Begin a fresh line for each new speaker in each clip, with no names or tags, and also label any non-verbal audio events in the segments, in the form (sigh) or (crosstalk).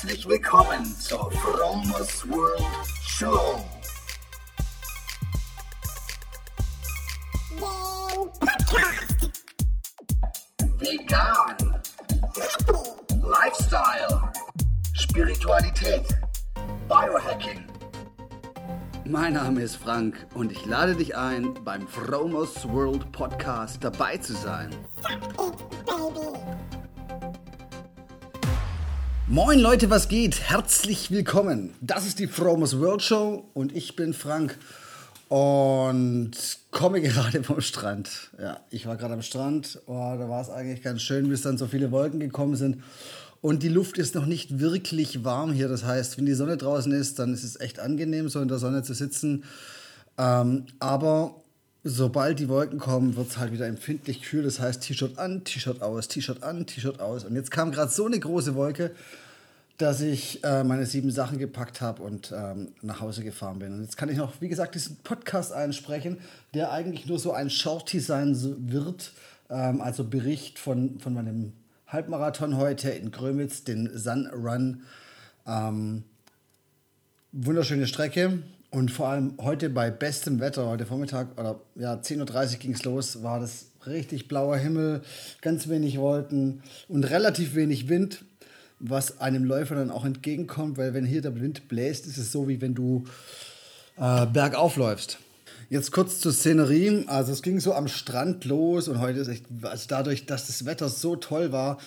Herzlich willkommen zur Fromos World Show. Vegan, Lifestyle, Spiritualität, Biohacking.
Mein Name ist Frank und ich lade dich ein, beim Fromos World Podcast dabei zu sein. Moin Leute, was geht? Herzlich willkommen. Das ist die Fromos World Show und ich bin Frank und komme (laughs) gerade vom Strand. Ja, ich war gerade am Strand. Oh, da war es eigentlich ganz schön, bis dann so viele Wolken gekommen sind. Und die Luft ist noch nicht wirklich warm hier. Das heißt, wenn die Sonne draußen ist, dann ist es echt angenehm, so in der Sonne zu sitzen. Ähm, aber sobald die Wolken kommen, wird es halt wieder empfindlich kühl. Das heißt, T-Shirt an, T-Shirt aus, T-Shirt an, T-Shirt aus. Und jetzt kam gerade so eine große Wolke, dass ich äh, meine sieben Sachen gepackt habe und ähm, nach Hause gefahren bin. Und jetzt kann ich noch, wie gesagt, diesen Podcast einsprechen, der eigentlich nur so ein Shorty sein wird. Ähm, also Bericht von, von meinem Halbmarathon heute in Grömitz, den Sun Run. Ähm, wunderschöne Strecke. Und vor allem heute bei bestem Wetter, heute Vormittag oder ja, 10.30 Uhr ging es los, war das richtig blauer Himmel, ganz wenig Wolken und relativ wenig Wind was einem Läufer dann auch entgegenkommt, weil wenn hier der Wind bläst, ist es so, wie wenn du äh, bergauf läufst. Jetzt kurz zur Szenerie. Also es ging so am Strand los und heute ist echt, also dadurch, dass das Wetter so toll war,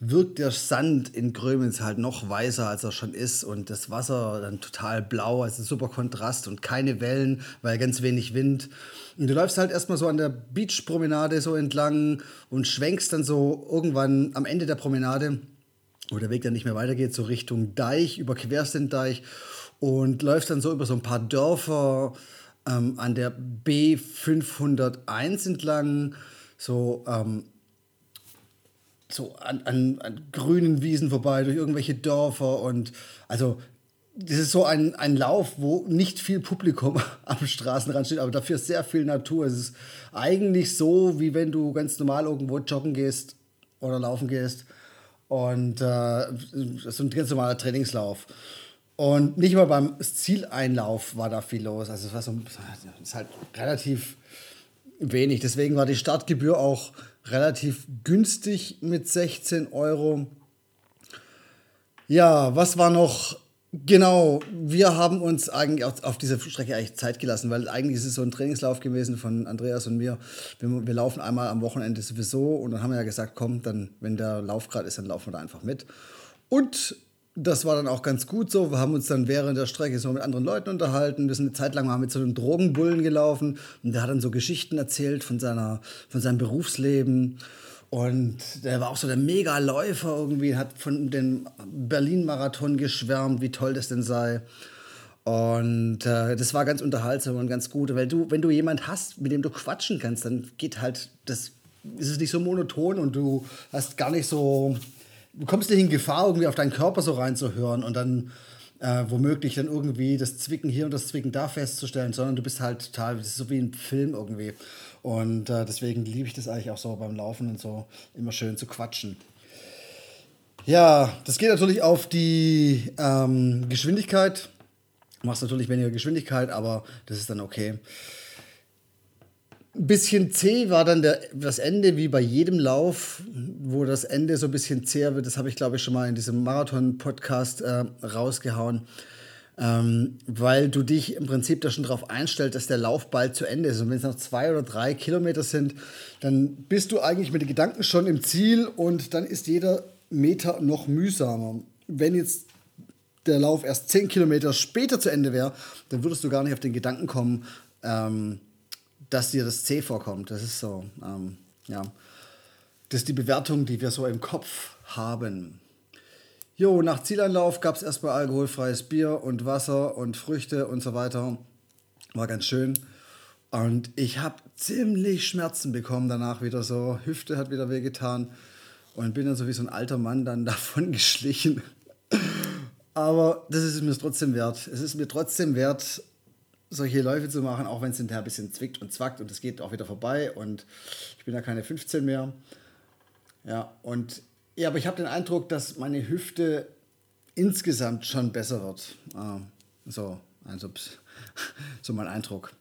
wirkt der Sand in Grömens halt noch weißer, als er schon ist und das Wasser dann total blau, also super Kontrast und keine Wellen, weil ganz wenig Wind. Und du läufst halt erstmal so an der Beachpromenade so entlang und schwenkst dann so irgendwann am Ende der Promenade wo der Weg dann nicht mehr weitergeht, so Richtung Deich, überquerst den Deich und läufst dann so über so ein paar Dörfer ähm, an der B501 entlang, so, ähm, so an, an, an, grünen Wiesen vorbei, durch irgendwelche Dörfer und also das ist so ein, ein Lauf, wo nicht viel Publikum (laughs) am Straßenrand steht, aber dafür sehr viel Natur. Es ist eigentlich so, wie wenn du ganz normal irgendwo joggen gehst oder laufen gehst und äh, das ist ein ganz normaler Trainingslauf. Und nicht mal beim Zieleinlauf war da viel los. Also es war so, ist halt relativ wenig. Deswegen war die Startgebühr auch relativ günstig mit 16 Euro. Ja, was war noch Genau, wir haben uns eigentlich auf, dieser Strecke eigentlich Zeit gelassen, weil eigentlich ist es so ein Trainingslauf gewesen von Andreas und mir. Wir, wir laufen einmal am Wochenende sowieso und dann haben wir ja gesagt, komm, dann, wenn der Lauf gerade ist, dann laufen wir da einfach mit. Und das war dann auch ganz gut so. Wir haben uns dann während der Strecke so mit anderen Leuten unterhalten. Wir sind eine Zeit lang mal mit so einem Drogenbullen gelaufen und der hat dann so Geschichten erzählt von, seiner, von seinem Berufsleben. Und der war auch so der Mega-Läufer irgendwie, hat von dem Berlin-Marathon geschwärmt, wie toll das denn sei. Und äh, das war ganz unterhaltsam und ganz gut, weil du, wenn du jemand hast, mit dem du quatschen kannst, dann geht halt das, ist es nicht so monoton und du hast gar nicht so, du kommst nicht in Gefahr, irgendwie auf deinen Körper so reinzuhören und dann äh, womöglich dann irgendwie das Zwicken hier und das Zwicken da festzustellen, sondern du bist halt total, das ist so wie ein Film irgendwie. Und äh, deswegen liebe ich das eigentlich auch so beim Laufen und so immer schön zu quatschen. Ja, das geht natürlich auf die ähm, Geschwindigkeit. Du machst natürlich weniger Geschwindigkeit, aber das ist dann okay. Ein bisschen zäh war dann der, das Ende, wie bei jedem Lauf, wo das Ende so ein bisschen zäher wird. Das habe ich, glaube ich, schon mal in diesem Marathon-Podcast äh, rausgehauen ähm, weil du dich im Prinzip da schon darauf einstellst, dass der Lauf bald zu Ende ist. Und wenn es noch zwei oder drei Kilometer sind, dann bist du eigentlich mit den Gedanken schon im Ziel und dann ist jeder Meter noch mühsamer. Wenn jetzt der Lauf erst zehn Kilometer später zu Ende wäre, dann würdest du gar nicht auf den Gedanken kommen, ähm, dass dir das C vorkommt. Das ist so, ähm, ja. Das ist die Bewertung, die wir so im Kopf haben. Jo, nach Zieleinlauf gab es erstmal alkoholfreies Bier und Wasser und Früchte und so weiter. War ganz schön. Und ich habe ziemlich Schmerzen bekommen danach wieder so. Hüfte hat wieder wehgetan. Und bin dann so wie so ein alter Mann dann (laughs) davon geschlichen. Aber das ist mir trotzdem wert. Es ist mir trotzdem wert, solche Läufe zu machen, auch wenn es hinterher ein bisschen zwickt und zwackt und es geht auch wieder vorbei. Und ich bin ja keine 15 mehr. Ja, und ja, aber ich habe den Eindruck, dass meine Hüfte insgesamt schon besser wird. Ähm, so, also, (laughs) so mein Eindruck.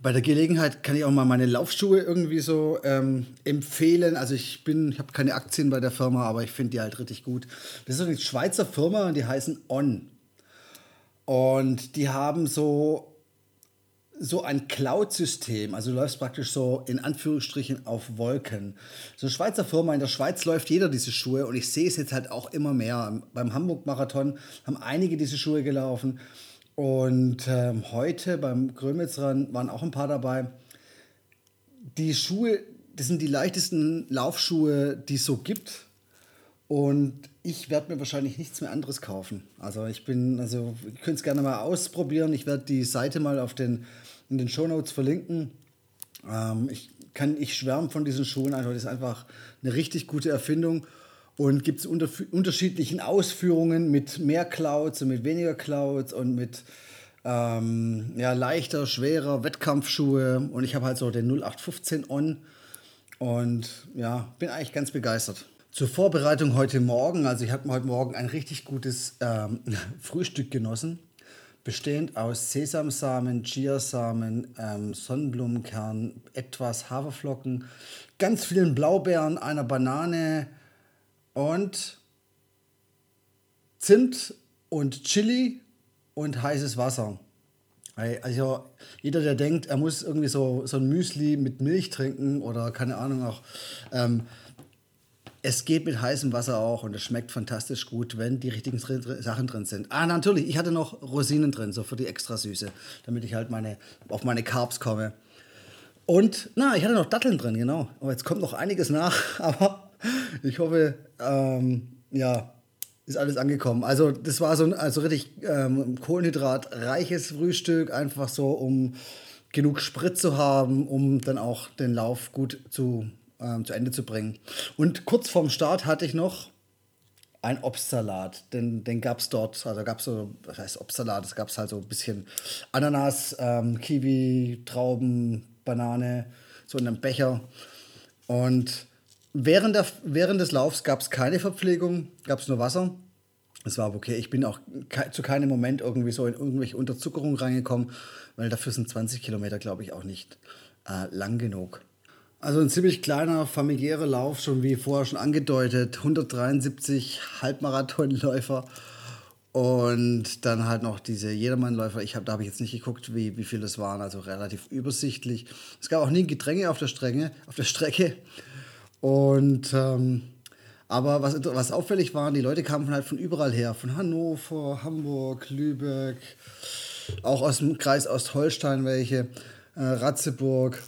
Bei der Gelegenheit kann ich auch mal meine Laufschuhe irgendwie so ähm, empfehlen. Also ich bin, ich habe keine Aktien bei der Firma, aber ich finde die halt richtig gut. Das ist eine Schweizer Firma und die heißen On. Und die haben so so ein Cloud-System. Also du läufst praktisch so in Anführungsstrichen auf Wolken. So eine Schweizer Firma, in der Schweiz läuft jeder diese Schuhe und ich sehe es jetzt halt auch immer mehr. Beim Hamburg-Marathon haben einige diese Schuhe gelaufen und ähm, heute beim Grömitzran waren auch ein paar dabei. Die Schuhe, das sind die leichtesten Laufschuhe, die es so gibt. Und ich werde mir wahrscheinlich nichts mehr anderes kaufen. Also ich bin, also ihr könnt es gerne mal ausprobieren. Ich werde die Seite mal auf den, in den Shownotes verlinken. Ähm, ich kann, ich schwärme von diesen Schuhen einfach. Das ist einfach eine richtig gute Erfindung. Und gibt es unter, unterschiedlichen Ausführungen mit mehr Clouds und mit weniger Clouds und mit ähm, ja, leichter, schwerer Wettkampfschuhe. Und ich habe halt so den 0815 On. Und ja, bin eigentlich ganz begeistert. Zur Vorbereitung heute Morgen, also ich habe heute Morgen ein richtig gutes ähm, (laughs) Frühstück genossen, bestehend aus Sesamsamen, Chiasamen, ähm, Sonnenblumenkern, etwas Haferflocken, ganz vielen Blaubeeren, einer Banane und Zimt und Chili und heißes Wasser. Also jeder, der denkt, er muss irgendwie so, so ein Müsli mit Milch trinken oder keine Ahnung auch, ähm, es geht mit heißem Wasser auch und es schmeckt fantastisch gut, wenn die richtigen Sachen drin sind. Ah, natürlich, ich hatte noch Rosinen drin, so für die extra Süße, damit ich halt meine, auf meine Carbs komme. Und, na, ich hatte noch Datteln drin, genau. Aber jetzt kommt noch einiges nach, (laughs) aber ich hoffe, ähm, ja, ist alles angekommen. Also, das war so ein also richtig ähm, kohlenhydratreiches Frühstück, einfach so, um genug Sprit zu haben, um dann auch den Lauf gut zu ähm, zu Ende zu bringen. Und kurz vorm Start hatte ich noch ein Obstsalat. Den, den gab es dort, also gab es so, was heißt Obstsalat? Es gab halt so ein bisschen Ananas, ähm, Kiwi, Trauben, Banane, so in einem Becher. Und während, der, während des Laufs gab es keine Verpflegung, gab es nur Wasser. Es war okay. Ich bin auch ke zu keinem Moment irgendwie so in irgendwelche Unterzuckerung reingekommen, weil dafür sind 20 Kilometer, glaube ich, auch nicht äh, lang genug. Also ein ziemlich kleiner familiärer Lauf, schon wie vorher schon angedeutet, 173 Halbmarathonläufer und dann halt noch diese Jedermannläufer. Ich hab, da habe ich jetzt nicht geguckt, wie, wie viele es waren, also relativ übersichtlich. Es gab auch nie Gedränge auf der, Strenge, auf der Strecke. Und ähm, aber was, was auffällig war, die Leute kamen halt von überall her, von Hannover, Hamburg, Lübeck, auch aus dem Kreis Ostholstein welche, äh, Ratzeburg.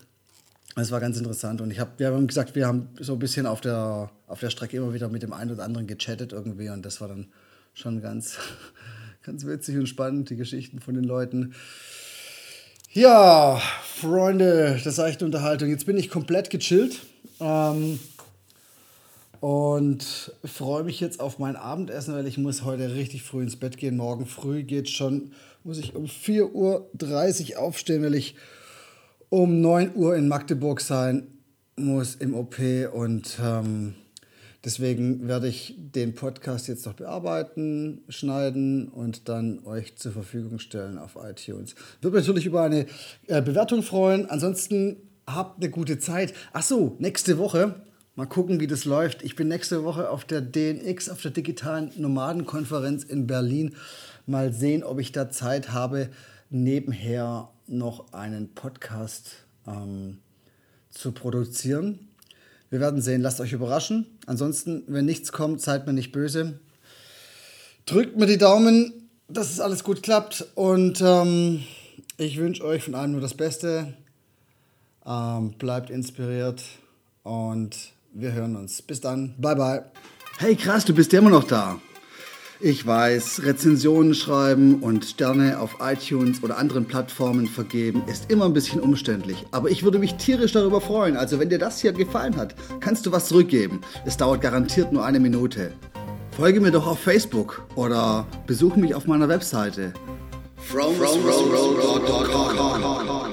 Das war ganz interessant und ich hab, wir haben gesagt, wir haben so ein bisschen auf der, auf der Strecke immer wieder mit dem einen oder anderen gechattet irgendwie und das war dann schon ganz, (laughs) ganz witzig und spannend, die Geschichten von den Leuten. Ja, Freunde der seichten Unterhaltung, jetzt bin ich komplett gechillt ähm, und freue mich jetzt auf mein Abendessen, weil ich muss heute richtig früh ins Bett gehen. Morgen früh geht schon, muss ich um 4.30 Uhr aufstehen, weil ich um 9 Uhr in Magdeburg sein muss im OP und ähm, deswegen werde ich den Podcast jetzt noch bearbeiten, schneiden und dann euch zur Verfügung stellen auf iTunes. Würde mich natürlich über eine äh, Bewertung freuen. Ansonsten habt eine gute Zeit. Ach so, nächste Woche Mal gucken, wie das läuft. Ich bin nächste Woche auf der DNX, auf der digitalen Nomadenkonferenz in Berlin. Mal sehen, ob ich da Zeit habe, nebenher noch einen Podcast ähm, zu produzieren. Wir werden sehen, lasst euch überraschen. Ansonsten, wenn nichts kommt, seid mir nicht böse. Drückt mir die Daumen, dass es alles gut klappt und ähm, ich wünsche euch von allem nur das Beste. Ähm, bleibt inspiriert und wir hören uns. Bis dann. Bye, bye. Hey, krass, du bist immer noch da. Ich weiß, Rezensionen schreiben und Sterne auf iTunes oder anderen Plattformen vergeben ist immer ein bisschen umständlich. Aber ich würde mich tierisch darüber freuen. Also wenn dir das hier gefallen hat, kannst du was zurückgeben. Es dauert garantiert nur eine Minute. Folge mir doch auf Facebook oder besuche mich auf meiner Webseite. From, from, from,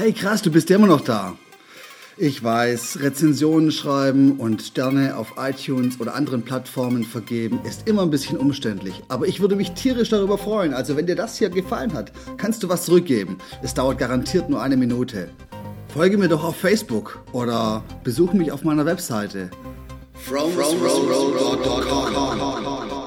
Hey krass, du bist ja immer noch da. Ich weiß, Rezensionen schreiben und Sterne auf iTunes oder anderen Plattformen vergeben ist immer ein bisschen umständlich. Aber ich würde mich tierisch darüber freuen. Also wenn dir das hier gefallen hat, kannst du was zurückgeben. Es dauert garantiert nur eine Minute. Folge mir doch auf Facebook oder besuche mich auf meiner Webseite. From, from, from, from, from, from, from, from.